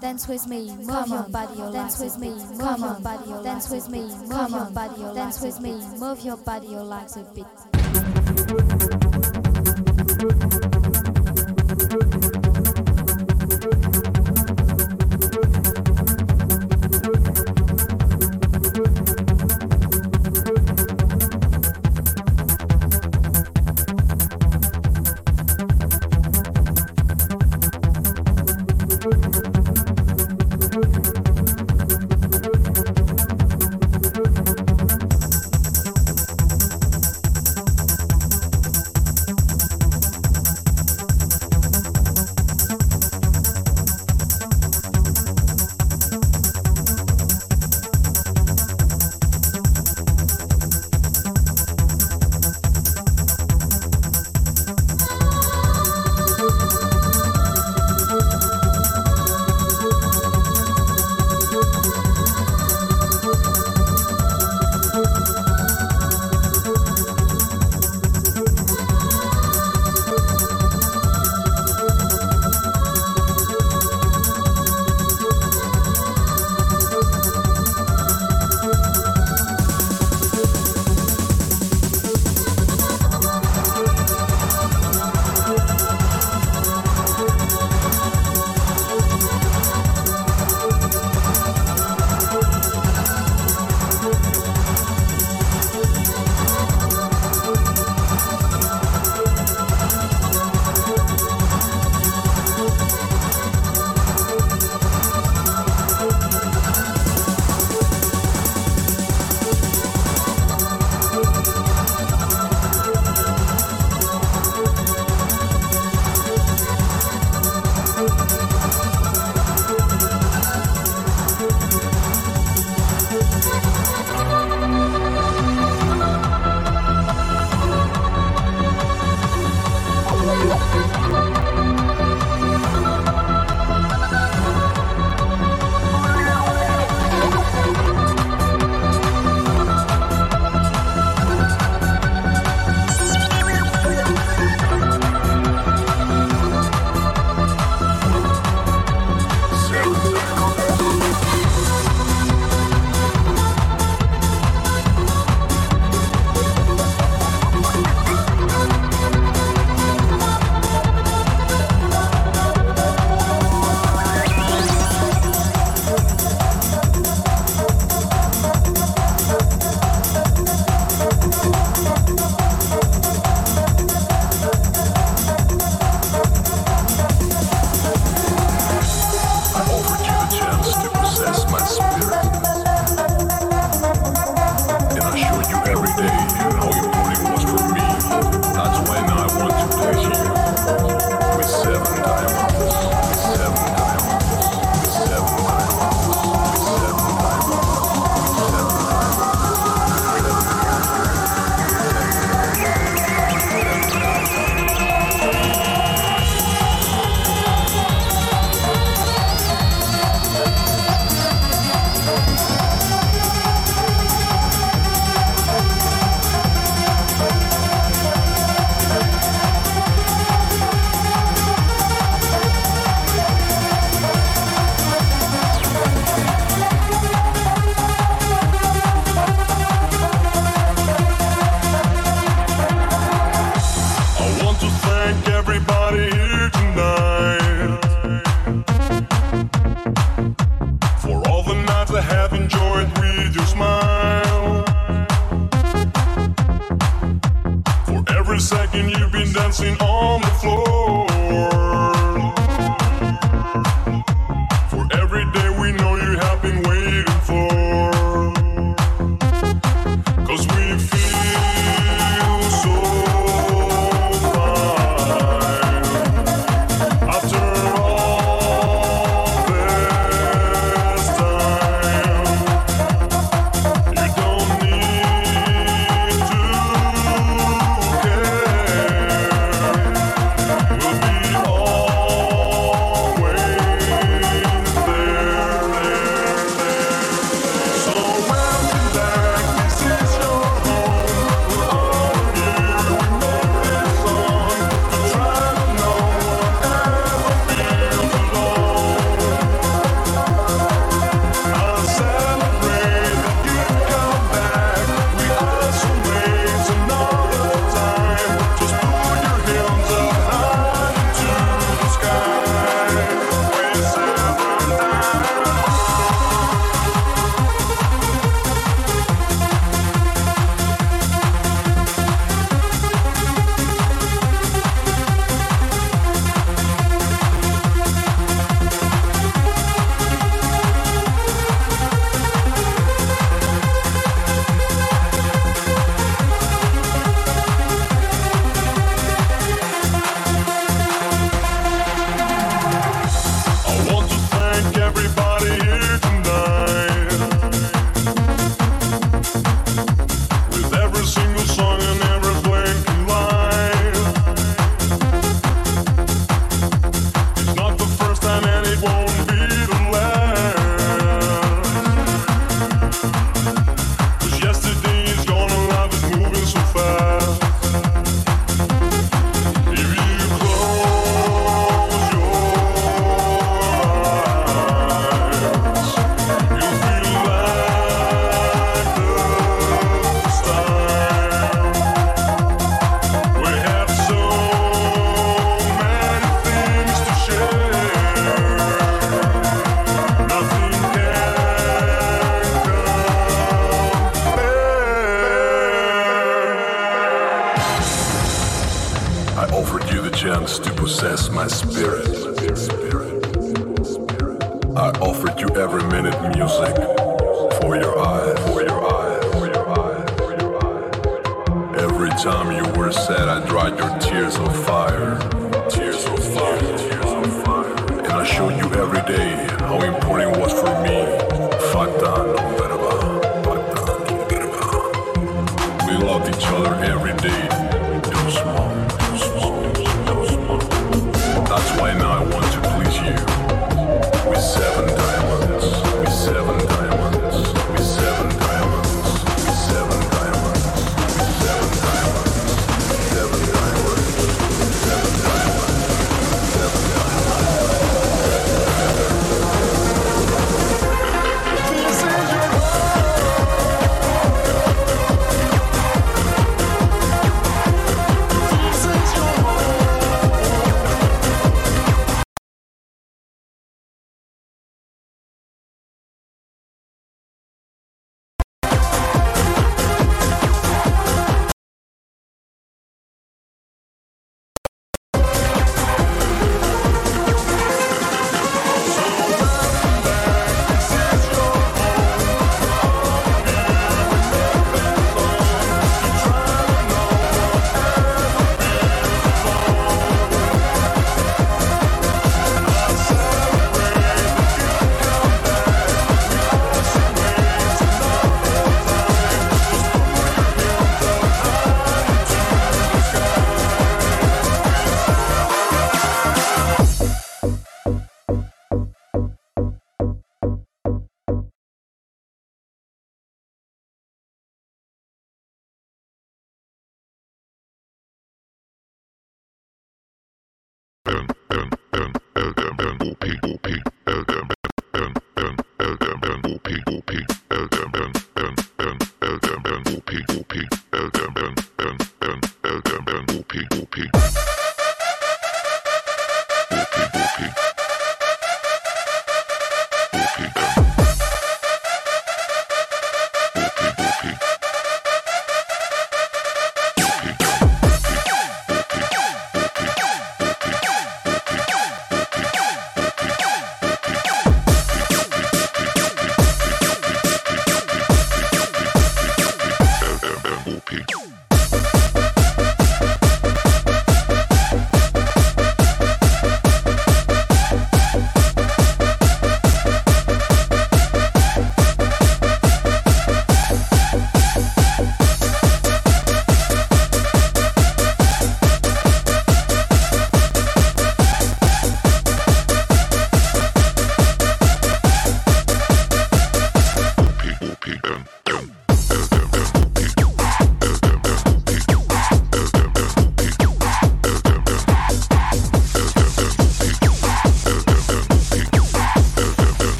dance with me, move your body, dance with me, move your body, dance with me, move your body, dance with me, move your body, your legs a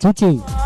Giá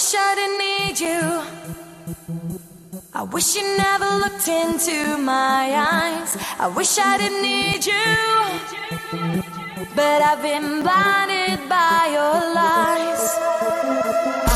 wish I didn't need you. I wish you never looked into my eyes. I wish I didn't need you. But I've been blinded by your lies.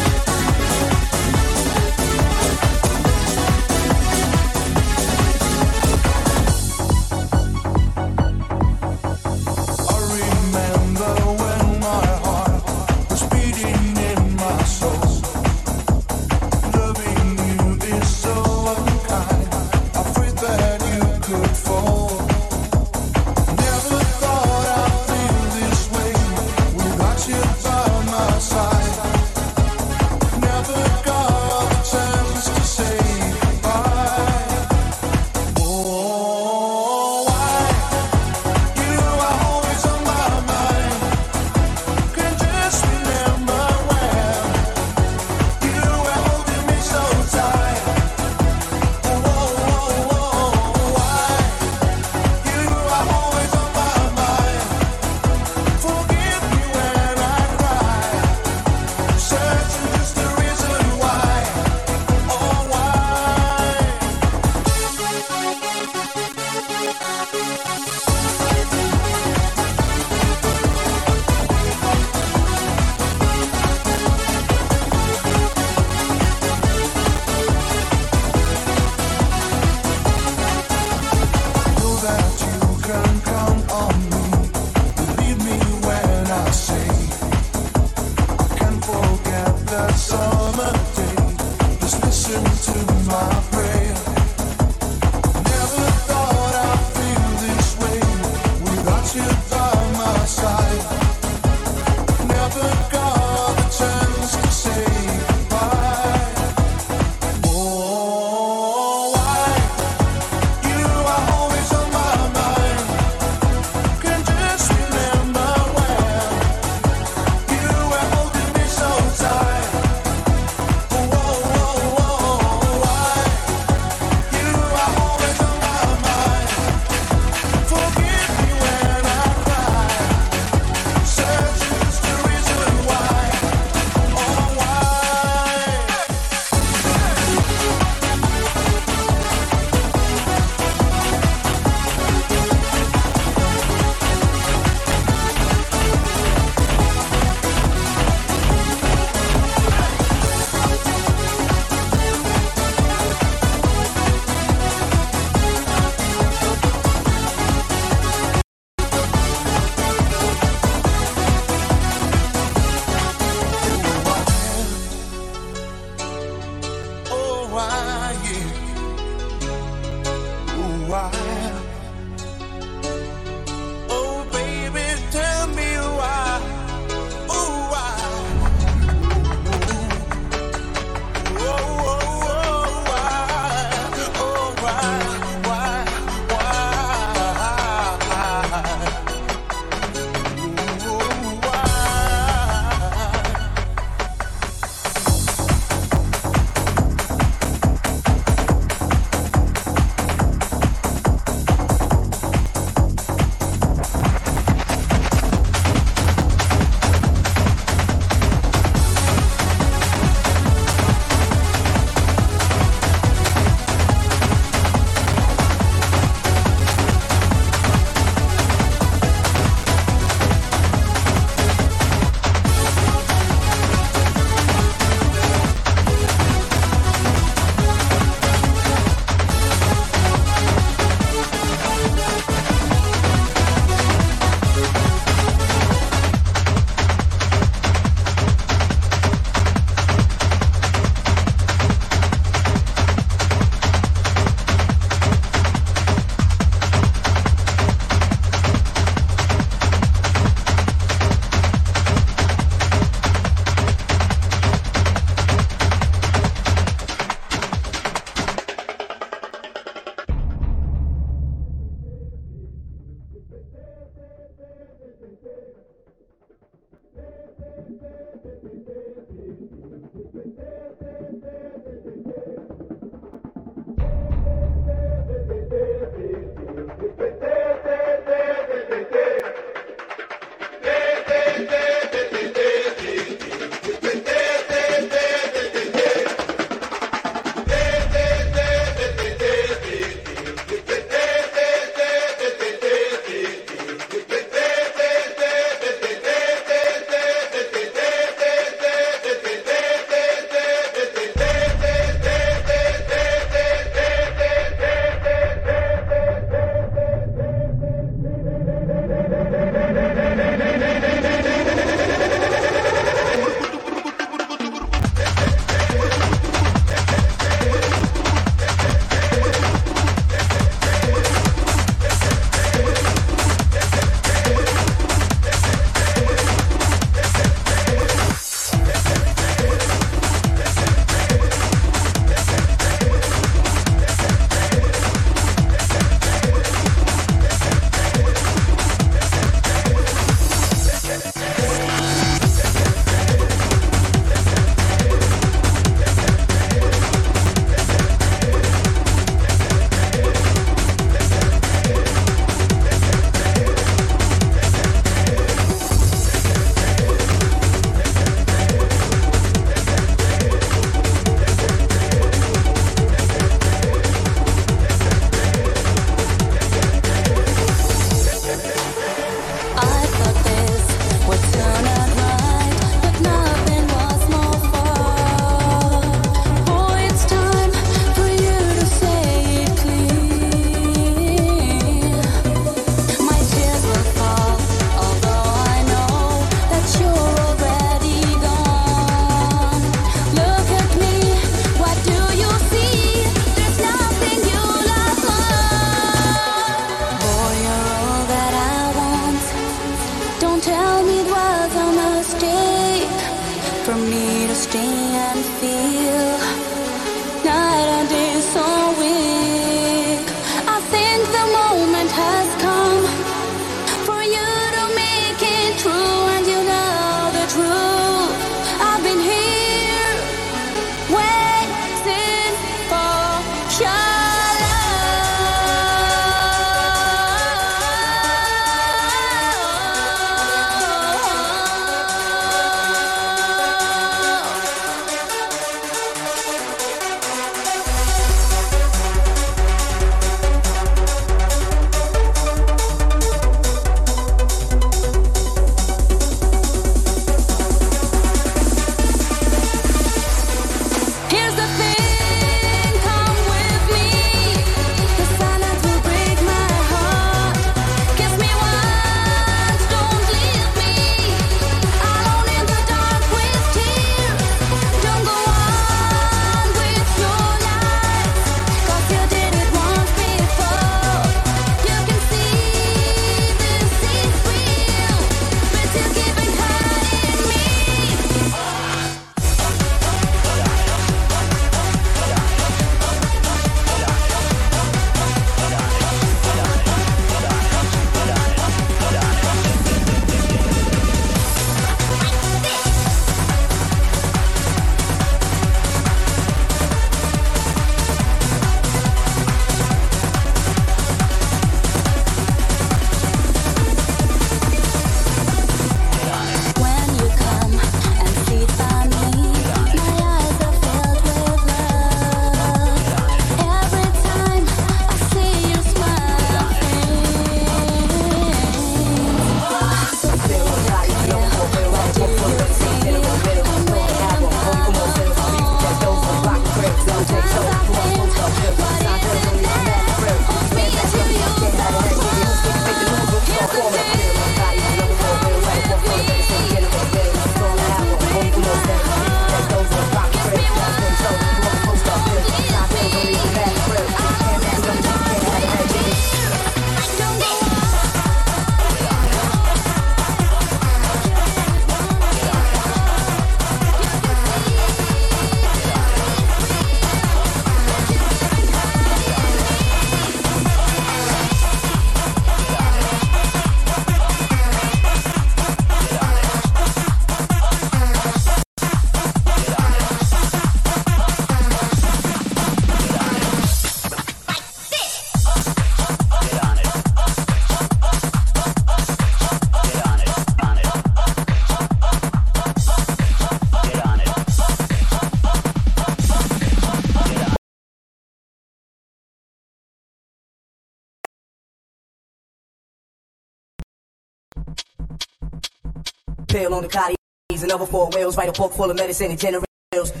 Pill on the cotties, another four whales, write a book full of medicine and generate pills. Pill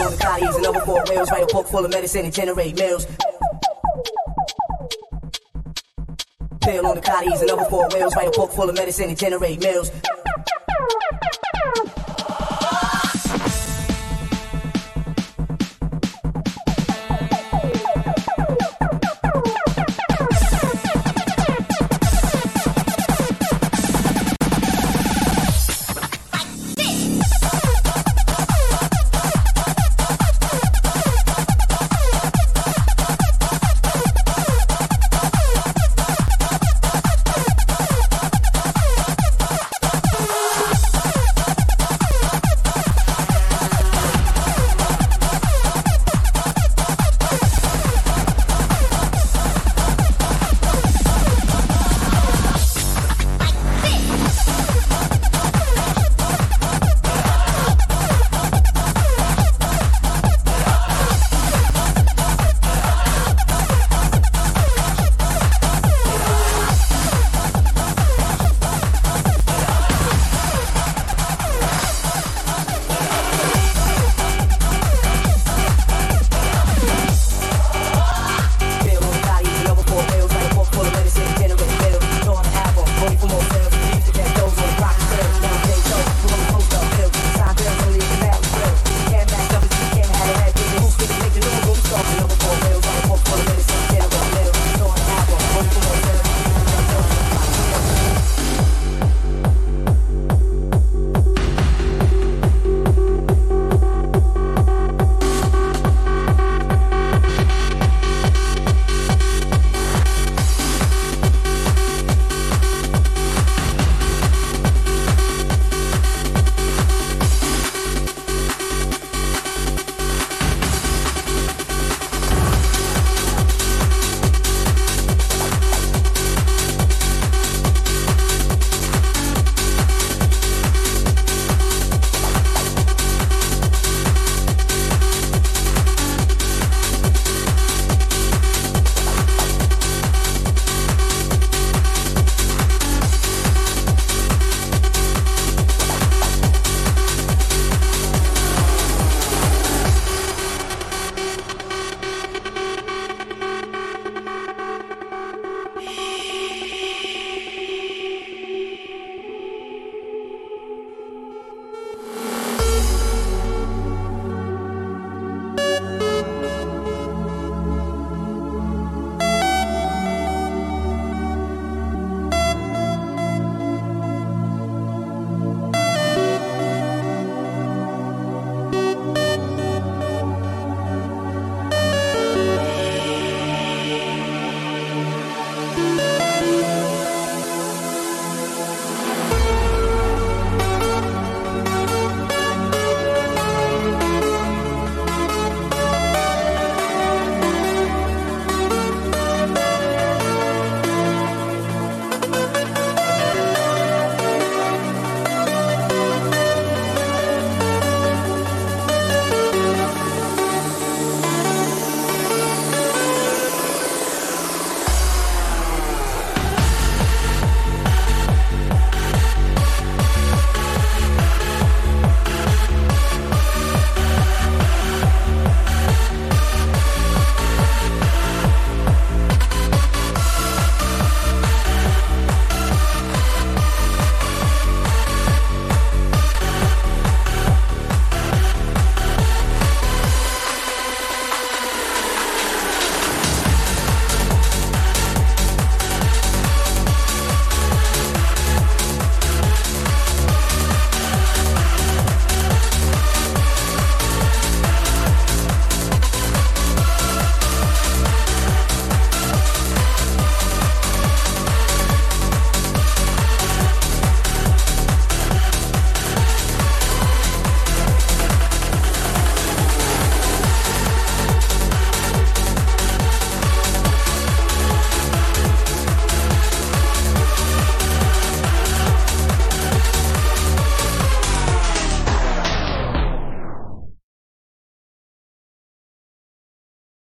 on the cotties, another four whales, write a book full of medicine and generate mills. Pill on the cotties, another four wheels, write a book full of medicine and generate mills.